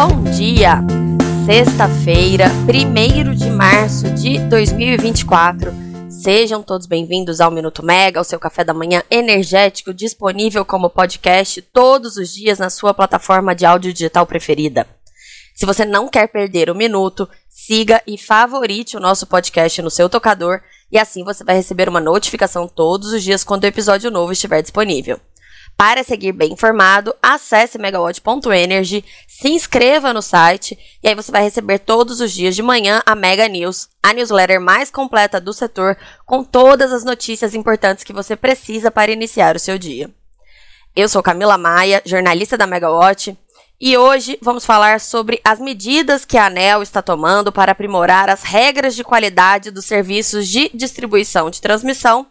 bom dia! Sexta-feira, 1 de março de 2024. Sejam todos bem-vindos ao Minuto Mega, o seu café da manhã energético, disponível como podcast todos os dias na sua plataforma de áudio digital preferida. Se você não quer perder o minuto, siga e favorite o nosso podcast no seu tocador e assim você vai receber uma notificação todos os dias quando o episódio novo estiver disponível. Para seguir bem informado, acesse megawatt.energy, se inscreva no site e aí você vai receber todos os dias de manhã a Mega News, a newsletter mais completa do setor, com todas as notícias importantes que você precisa para iniciar o seu dia. Eu sou Camila Maia, jornalista da Megawatt, e hoje vamos falar sobre as medidas que a ANEL está tomando para aprimorar as regras de qualidade dos serviços de distribuição de transmissão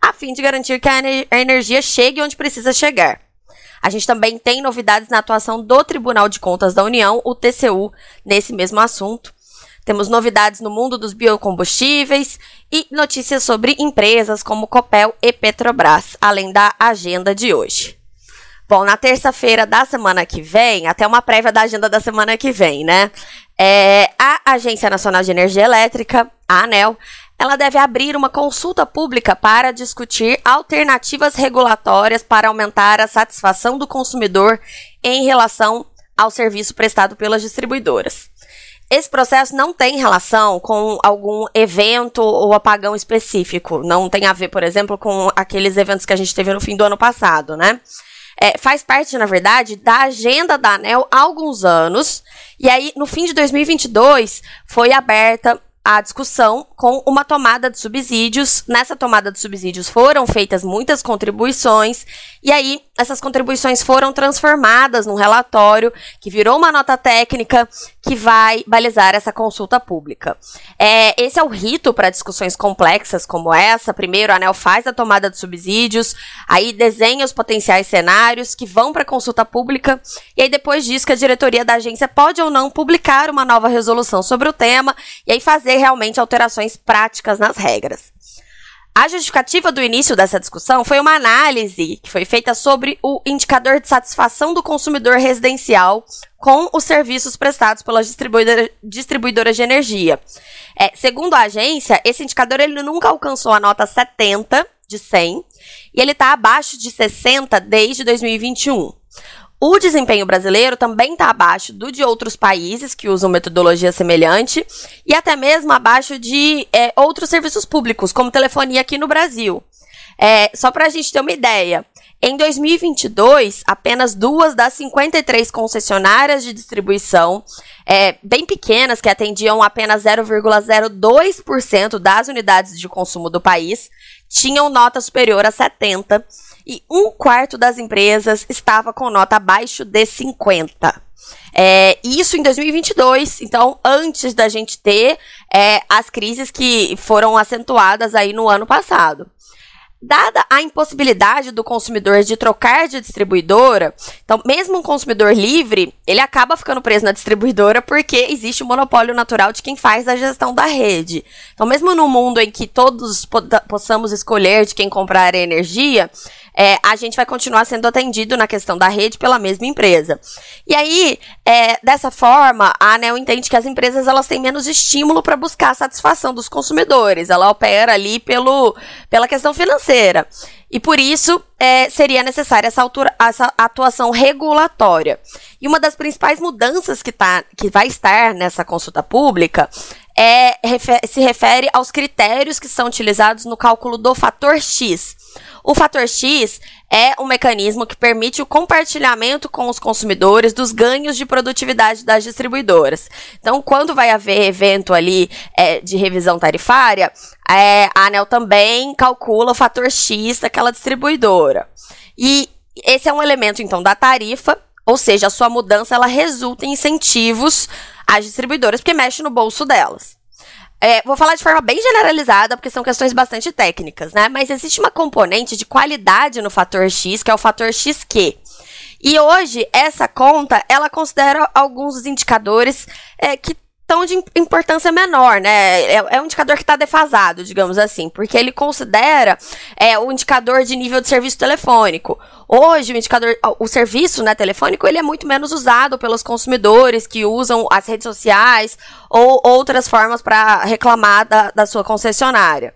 a fim de garantir que a, energia chegue onde precisa chegar. A gente também tem novidades na atuação do Tribunal de Contas da União, o TCU, nesse mesmo assunto. Temos novidades no mundo dos biocombustíveis e notícias sobre empresas como Copel e Petrobras, além da agenda de hoje. Bom, na terça-feira da semana que vem, até uma prévia da agenda da semana que vem, né? É, a Agência Nacional de Energia Elétrica, a ANEL, ela deve abrir uma consulta pública para discutir alternativas regulatórias para aumentar a satisfação do consumidor em relação ao serviço prestado pelas distribuidoras. Esse processo não tem relação com algum evento ou apagão específico. Não tem a ver, por exemplo, com aqueles eventos que a gente teve no fim do ano passado, né? É, faz parte, na verdade, da agenda da ANEL há alguns anos. E aí, no fim de 2022, foi aberta a discussão com uma tomada de subsídios. Nessa tomada de subsídios foram feitas muitas contribuições, e aí essas contribuições foram transformadas num relatório que virou uma nota técnica que vai balizar essa consulta pública. É, esse é o rito para discussões complexas como essa. Primeiro, a ANEL faz a tomada de subsídios, aí desenha os potenciais cenários que vão para consulta pública, e aí depois disso que a diretoria da agência pode ou não publicar uma nova resolução sobre o tema, e aí fazer realmente alterações práticas nas regras. A justificativa do início dessa discussão foi uma análise que foi feita sobre o indicador de satisfação do consumidor residencial com os serviços prestados pelas distribuidora, distribuidoras de energia. É, segundo a agência, esse indicador ele nunca alcançou a nota 70 de 100 e ele está abaixo de 60 desde 2021. O desempenho brasileiro também está abaixo do de outros países que usam metodologia semelhante e até mesmo abaixo de é, outros serviços públicos, como telefonia aqui no Brasil. É, só para a gente ter uma ideia, em 2022, apenas duas das 53 concessionárias de distribuição, é, bem pequenas, que atendiam apenas 0,02% das unidades de consumo do país, tinham nota superior a 70 e um quarto das empresas estava com nota abaixo de 50. É, isso em 2022, então antes da gente ter é, as crises que foram acentuadas aí no ano passado. Dada a impossibilidade do consumidor de trocar de distribuidora, então, mesmo um consumidor livre, ele acaba ficando preso na distribuidora porque existe o um monopólio natural de quem faz a gestão da rede. Então, mesmo no mundo em que todos possamos escolher de quem comprar energia, é, a gente vai continuar sendo atendido na questão da rede pela mesma empresa. E aí, é, dessa forma, a ANEL entende que as empresas elas têm menos estímulo para buscar a satisfação dos consumidores. Ela opera ali pelo, pela questão financeira. E por isso é, seria necessária essa, essa, atuação regulatória. E uma das principais mudanças que, tá, que vai estar nessa consulta pública é, se refere aos critérios que são utilizados no cálculo do fator X. O fator X é um mecanismo que permite o compartilhamento com os consumidores dos ganhos de produtividade das distribuidoras. Então, quando vai haver evento ali é, de revisão tarifária, é, a ANEL também calcula o fator X daquela distribuidora. E esse é um elemento, então, da tarifa, ou seja, a sua mudança ela resulta em incentivos às distribuidoras, porque mexe no bolso delas. É, vou falar de forma bem generalizada, porque são questões bastante técnicas, né? Mas existe uma componente de qualidade no fator X, que é o fator XQ. E hoje, essa conta, ela considera alguns indicadores é, que tão de importância menor, né? É, é um indicador que está defasado, digamos assim, porque ele considera é, o indicador de nível de serviço telefônico. Hoje, o indicador, o serviço né, telefônico, ele é muito menos usado pelos consumidores que usam as redes sociais ou outras formas para reclamar da, da sua concessionária.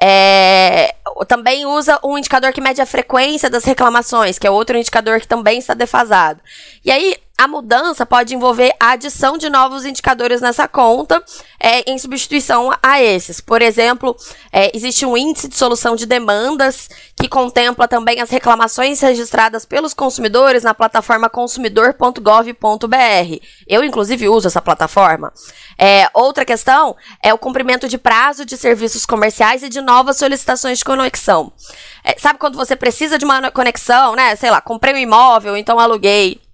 É, também usa um indicador que mede a frequência das reclamações, que é outro indicador que também está defasado. E aí, a mudança pode envolver a adição de novos indicadores nessa conta é, em substituição a esses. Por exemplo, é, existe um índice de solução de demandas que contempla também as reclamações registradas pelos consumidores na plataforma consumidor.gov.br. Eu, inclusive, uso essa plataforma. É, outra questão é o cumprimento de prazo de serviços comerciais e de novas solicitações de conexão. É, sabe quando você precisa de uma conexão, né? Sei lá, comprei um imóvel, então aluguei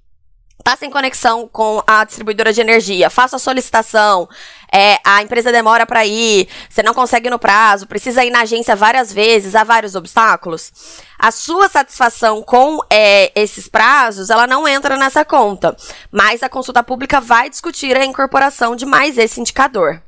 tá sem conexão com a distribuidora de energia, faça a solicitação, é, a empresa demora para ir, você não consegue no prazo, precisa ir na agência várias vezes, há vários obstáculos. A sua satisfação com é, esses prazos, ela não entra nessa conta, mas a consulta pública vai discutir a incorporação de mais esse indicador.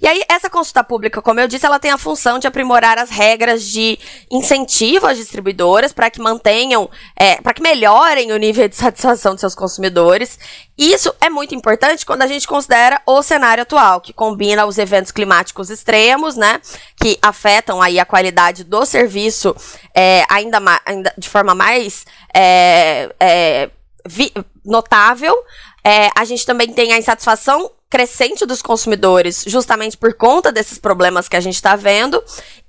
E aí, essa consulta pública, como eu disse, ela tem a função de aprimorar as regras de incentivo às distribuidoras para que mantenham, é, para que melhorem o nível de satisfação de seus consumidores. Isso é muito importante quando a gente considera o cenário atual, que combina os eventos climáticos extremos, né, que afetam aí a qualidade do serviço é, ainda, ainda de forma mais é, é notável. É, a gente também tem a insatisfação crescente dos consumidores, justamente por conta desses problemas que a gente está vendo,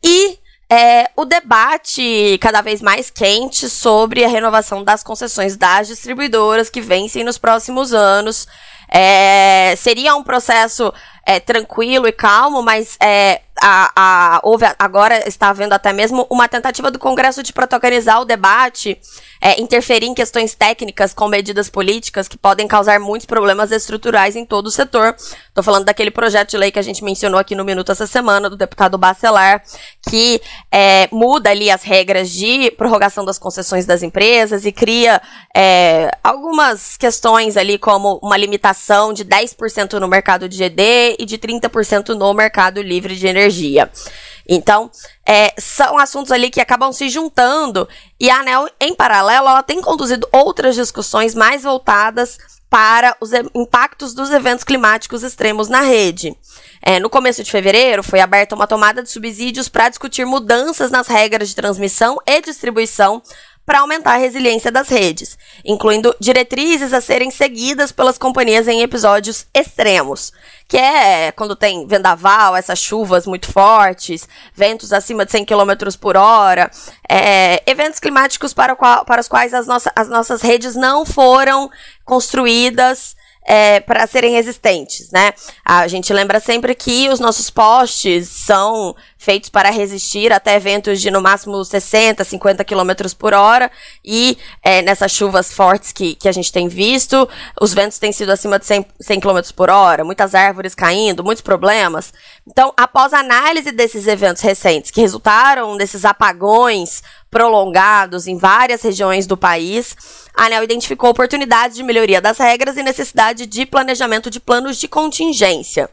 e é, o debate cada vez mais quente sobre a renovação das concessões das distribuidoras que vencem nos próximos anos. É, seria um processo é, tranquilo e calmo, mas é, a, a, houve agora está havendo até mesmo uma tentativa do Congresso de protagonizar o debate, é, interferir em questões técnicas com medidas políticas que podem causar muitos problemas estruturais em todo o setor. Estou falando daquele projeto de lei que a gente mencionou aqui no Minuto essa semana, do deputado Bacelar, que é, muda ali as regras de prorrogação das concessões das empresas e cria é, algumas questões ali, como uma limitação de 10% no mercado de GD e de 30% no mercado livre de energia. Então, é, são assuntos ali que acabam se juntando e a ANEL, em paralelo, ela tem conduzido outras discussões mais voltadas para os impactos dos eventos climáticos extremos na rede. É, no começo de fevereiro, foi aberta uma tomada de subsídios para discutir mudanças nas regras de transmissão e distribuição para aumentar a resiliência das redes, incluindo diretrizes a serem seguidas pelas companhias em episódios extremos, que é quando tem vendaval, essas chuvas muito fortes, ventos acima de 100 km por hora, é, eventos climáticos para, qual, para os quais as, nossa, as nossas redes não foram construídas é, para serem resistentes, né? A gente lembra sempre que os nossos postes são feitos para resistir até ventos de no máximo 60, 50 km por hora e é, nessas chuvas fortes que, que a gente tem visto, os ventos têm sido acima de 100, 100 km por hora, muitas árvores caindo, muitos problemas. Então, após a análise desses eventos recentes que resultaram desses apagões prolongados em várias regiões do país, a ANEL identificou oportunidades de melhoria das regras e necessidade de planejamento de planos de contingência.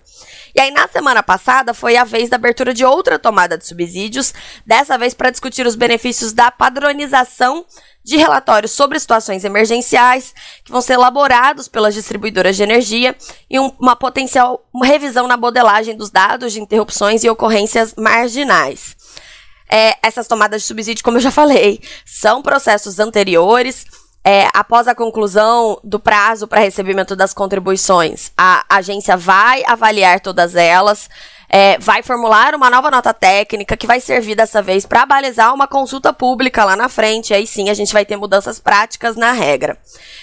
E aí, na semana passada, foi a vez da abertura de outra tomada de subsídios, dessa vez para discutir os benefícios da padronização de relatórios sobre situações emergenciais que vão ser elaborados pelas distribuidoras de energia e um, uma potencial revisão na modelagem dos dados de interrupções e ocorrências marginais. É, essas tomadas de subsídio, como eu já falei, são processos anteriores é, após a conclusão do prazo para recebimento das contribuições, a agência vai avaliar todas elas, é, vai formular uma nova nota técnica que vai servir dessa vez para balizar uma consulta pública lá na frente. Aí sim a gente vai ter mudanças práticas na regra.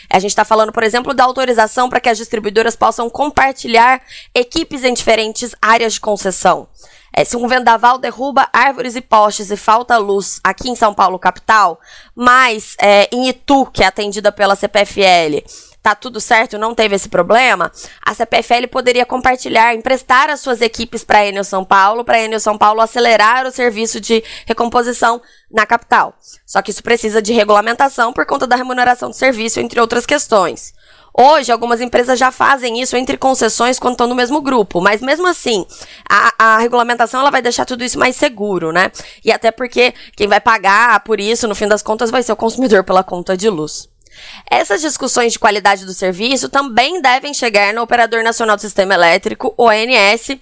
A gente está falando, por exemplo, da autorização para que as distribuidoras possam compartilhar equipes em diferentes áreas de concessão. É, se um vendaval derruba árvores e postes e falta luz aqui em São Paulo, capital, mas é, em Itu, que é atendida pela CPFL, tá tudo certo, não teve esse problema, a CPFL poderia compartilhar, emprestar as suas equipes para a Enel São Paulo, para a Enel São Paulo acelerar o serviço de recomposição na capital. Só que isso precisa de regulamentação por conta da remuneração do serviço, entre outras questões. Hoje, algumas empresas já fazem isso entre concessões quando estão no mesmo grupo, mas mesmo assim, a, a regulamentação ela vai deixar tudo isso mais seguro, né? E até porque quem vai pagar por isso, no fim das contas, vai ser o consumidor pela conta de luz. Essas discussões de qualidade do serviço também devem chegar no Operador Nacional do Sistema Elétrico, ONS,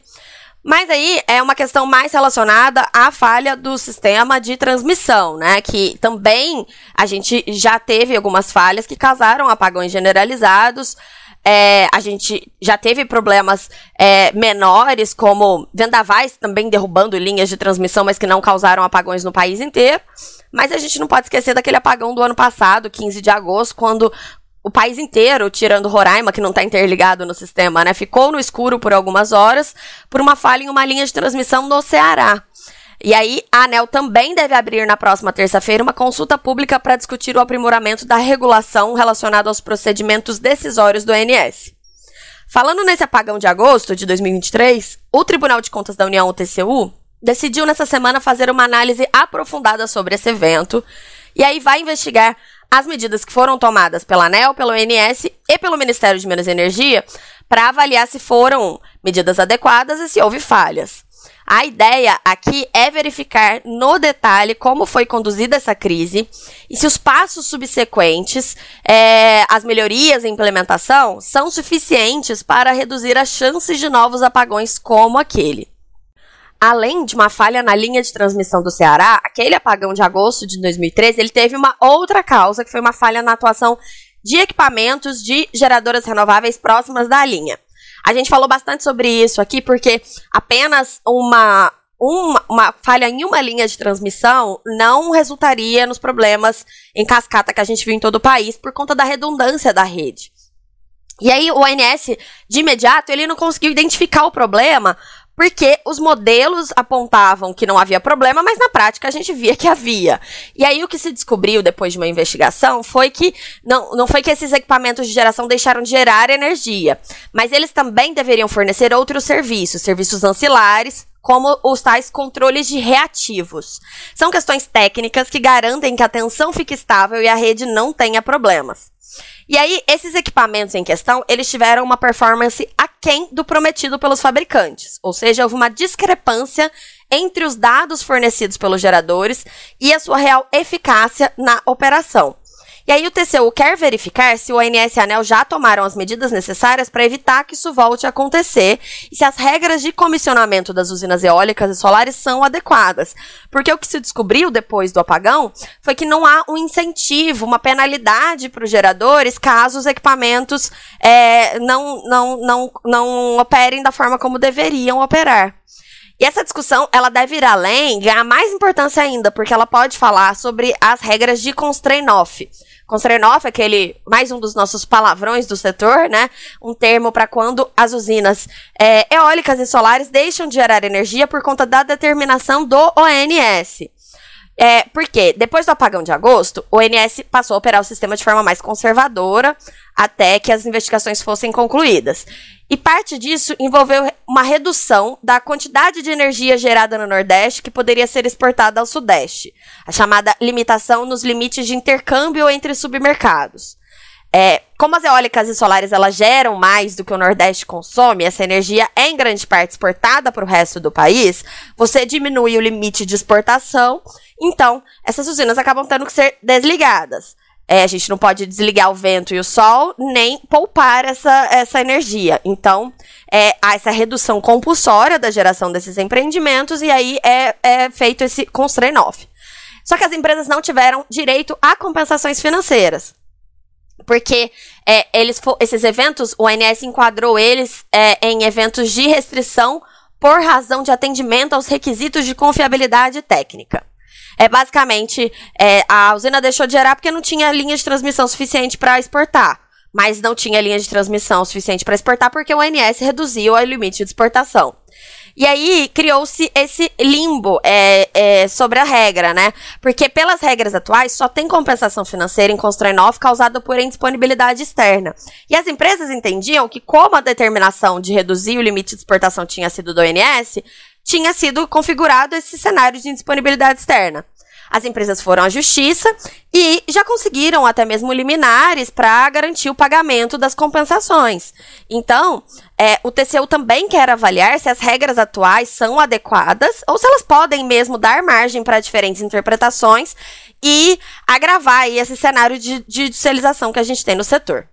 mas aí é uma questão mais relacionada à falha do sistema de transmissão, né? Que também a gente já teve algumas falhas que causaram apagões generalizados. É, a gente já teve problemas é, menores, como vendavais também derrubando linhas de transmissão, mas que não causaram apagões no país inteiro. Mas a gente não pode esquecer daquele apagão do ano passado, 15 de agosto, quando o país inteiro, tirando Roraima, que não está interligado no sistema, né, ficou no escuro por algumas horas por uma falha em uma linha de transmissão no Ceará. E aí, a ANEL também deve abrir na próxima terça-feira uma consulta pública para discutir o aprimoramento da regulação relacionada aos procedimentos decisórios do ONS. Falando nesse apagão de agosto de 2023, o Tribunal de Contas da União, o TCU, decidiu nessa semana fazer uma análise aprofundada sobre esse evento e aí vai investigar as medidas que foram tomadas pela ANEL, pelo ONS e pelo Ministério de Minas e Energia para avaliar se foram medidas adequadas e se houve falhas. A ideia aqui é verificar no detalhe como foi conduzida essa crise e se os passos subsequentes, é, as melhorias em implementação, são suficientes para reduzir as chances de novos apagões como aquele. Além de uma falha na linha de transmissão do Ceará, aquele apagão de agosto de 2013, ele teve uma outra causa, que foi uma falha na atuação de equipamentos de geradoras renováveis próximas da linha. A gente falou bastante sobre isso aqui, porque apenas uma, uma, uma, falha em uma linha de transmissão não resultaria nos problemas em cascata que a gente viu em todo o país por conta da redundância da rede. E aí o ONS, de imediato, ele não conseguiu identificar o problema porque os modelos apontavam que não havia problema, mas na prática a gente via que havia. E aí o que se descobriu depois de uma investigação foi que não, não foi que esses equipamentos de geração deixaram de gerar energia, mas eles também deveriam fornecer outros serviços, serviços ancilares, como os tais controles de reativos. São questões técnicas que garantem que a tensão fique estável e a rede não tenha problemas. E aí, esses equipamentos em questão, eles tiveram uma performance aquém do prometido pelos fabricantes. Ou seja, houve uma discrepância entre os dados fornecidos pelos geradores e a sua real eficácia na operação. E aí o TCU quer verificar se o ONS e a ANEL já tomaram as medidas necessárias para evitar que isso volte a acontecer e se as regras de comissionamento das usinas eólicas e solares são adequadas. Porque o que se descobriu depois do apagão foi que não há um incentivo, uma penalidade para os geradores caso os equipamentos é, não, não, não, não operem da forma como deveriam operar. E essa discussão, ela deve ir além, ganhar mais importância ainda, porque ela pode falar sobre as regras de constrain off. Constrain off é aquele, mais um dos nossos palavrões do setor, né? Um termo para quando as usinas é, eólicas e solares deixam de gerar energia por conta da determinação do ONS. É, porque depois do apagão de agosto, o ONS passou a operar o sistema de forma mais conservadora até que as investigações fossem concluídas. E parte disso envolveu uma redução da quantidade de energia gerada no Nordeste que poderia ser exportada ao Sudeste, a chamada limitação nos limites de intercâmbio entre submercados. É, como as eólicas e solares elas geram mais do que o Nordeste consome, essa energia é em grande parte exportada para o resto do país, você diminui o limite de exportação, então essas usinas acabam tendo que ser desligadas. É, a gente não pode desligar o vento e o sol, nem poupar essa, essa energia. Então, é, há essa redução compulsória da geração desses empreendimentos e aí é, é feito esse constrain off. Só que as empresas não tiveram direito a compensações financeiras. Porque é, eles, esses eventos, o ONS enquadrou eles é, em eventos de restrição por razão de atendimento aos requisitos de confiabilidade técnica. É basicamente é, a usina deixou de gerar porque não tinha linha de transmissão suficiente para exportar. Mas não tinha linha de transmissão suficiente para exportar porque o ONS reduziu o limite de exportação. E aí criou-se esse limbo é, é, sobre a regra, né? Porque pelas regras atuais só tem compensação financeira em constraint off causada por indisponibilidade externa. E as empresas entendiam que como a determinação de reduzir o limite de exportação tinha sido do ONS, tinha sido configurado esse cenário de indisponibilidade externa. As empresas foram à justiça e já conseguiram até mesmo liminares para garantir o pagamento das compensações. Então, é, o TCU também quer avaliar se as regras atuais são adequadas ou se elas podem mesmo dar margem para diferentes interpretações e agravar esse cenário de, de judicialização que a gente tem no setor.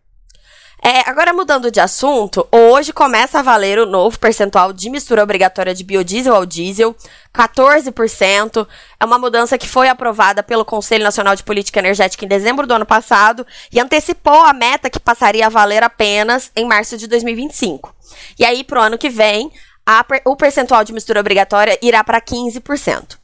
É, agora mudando de assunto, hoje começa a valer o novo percentual de mistura obrigatória de biodiesel ao diesel, 14%. É uma mudança que foi aprovada pelo Conselho Nacional de Política Energética em dezembro do ano passado e antecipou a meta que passaria a valer apenas em março de 2025. E aí, para o ano que vem, o percentual de mistura obrigatória irá para 15%.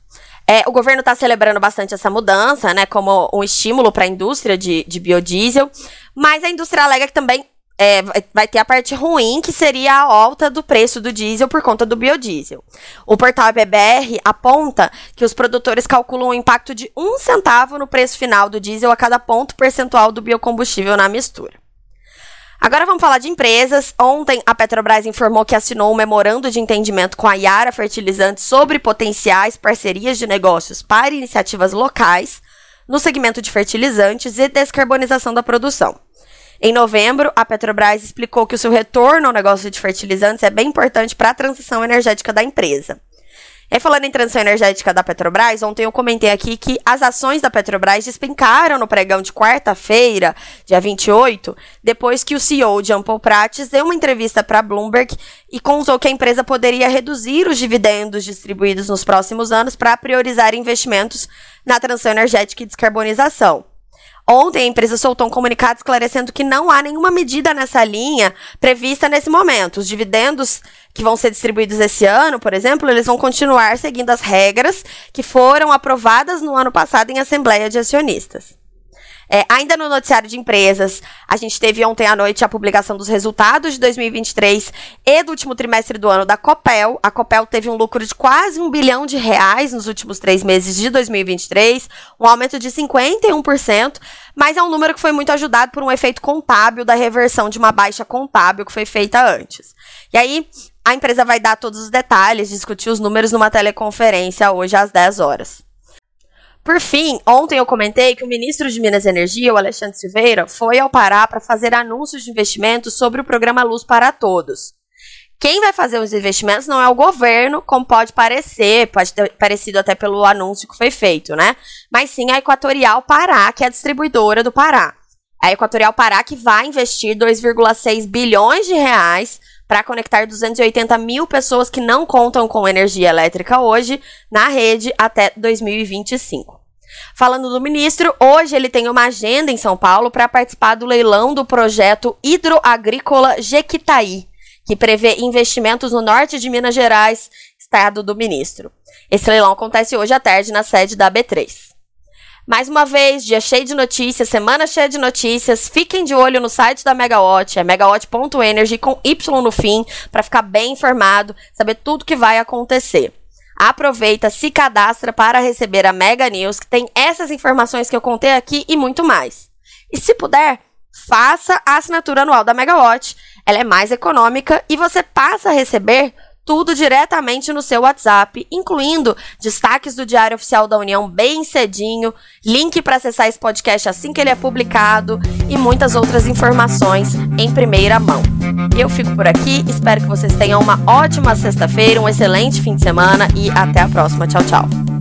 É, o governo está celebrando bastante essa mudança, né, como um estímulo para a indústria de, de biodiesel, mas a indústria alega que também é, vai ter a parte ruim, que seria a alta do preço do diesel por conta do biodiesel. O portal EBBR aponta que os produtores calculam o impacto de um centavo no preço final do diesel a cada ponto percentual do biocombustível na mistura. Agora vamos falar de empresas. Ontem a Petrobras informou que assinou um memorando de entendimento com a Yara Fertilizantes sobre potenciais parcerias de negócios para iniciativas locais no segmento de fertilizantes e descarbonização da produção. Em novembro, a Petrobras explicou que o seu retorno ao negócio de fertilizantes é bem importante para a transição energética da empresa. E falando em transição energética da Petrobras, ontem eu comentei aqui que as ações da Petrobras despencaram no pregão de quarta-feira, dia 28, depois que o CEO de Ampol Prates deu uma entrevista para Bloomberg e contou que a empresa poderia reduzir os dividendos distribuídos nos próximos anos para priorizar investimentos na transição energética e descarbonização. Ontem a empresa soltou um comunicado esclarecendo que não há nenhuma medida nessa linha prevista nesse momento. Os dividendos que vão ser distribuídos esse ano, por exemplo, eles vão continuar seguindo as regras que foram aprovadas no ano passado em Assembleia de Acionistas. É, ainda no noticiário de empresas, a gente teve ontem à noite a publicação dos resultados de 2023 e do último trimestre do ano da Copel. A Copel teve um lucro de quase um bilhão de reais nos últimos três meses de 2023, um aumento de 51%, mas é um número que foi muito ajudado por um efeito contábil da reversão de uma baixa contábil que foi feita antes. E aí, a empresa vai dar todos os detalhes, discutir os números numa teleconferência hoje às 10 horas. Por fim, ontem eu comentei que o ministro de Minas e Energia, o Alexandre Silveira, foi ao Pará para fazer anúncios de investimentos sobre o programa Luz para Todos. Quem vai fazer os investimentos não é o governo, como pode parecer, pode ter parecido até pelo anúncio que foi feito, né? Mas sim a Equatorial Pará, que é a distribuidora do Pará. A Equatorial Pará que vai investir 2,6 bilhões de reais para conectar 280 mil pessoas que não contam com energia elétrica hoje na rede até 2025. Falando do ministro, hoje ele tem uma agenda em São Paulo para participar do leilão do projeto hidroagrícola Jequitaí, que prevê investimentos no norte de Minas Gerais, estado do ministro. Esse leilão acontece hoje à tarde na sede da B3. Mais uma vez, dia cheio de notícias, semana cheia de notícias. Fiquem de olho no site da Megawatt, é megawatt.energy com Y no fim, para ficar bem informado, saber tudo que vai acontecer. Aproveita, se cadastra para receber a Mega News, que tem essas informações que eu contei aqui e muito mais. E se puder, faça a assinatura anual da Megawatt. Ela é mais econômica e você passa a receber tudo diretamente no seu WhatsApp, incluindo destaques do Diário Oficial da União bem cedinho, link para acessar esse podcast assim que ele é publicado e muitas outras informações em primeira mão. Eu fico por aqui, espero que vocês tenham uma ótima sexta-feira, um excelente fim de semana e até a próxima. Tchau, tchau.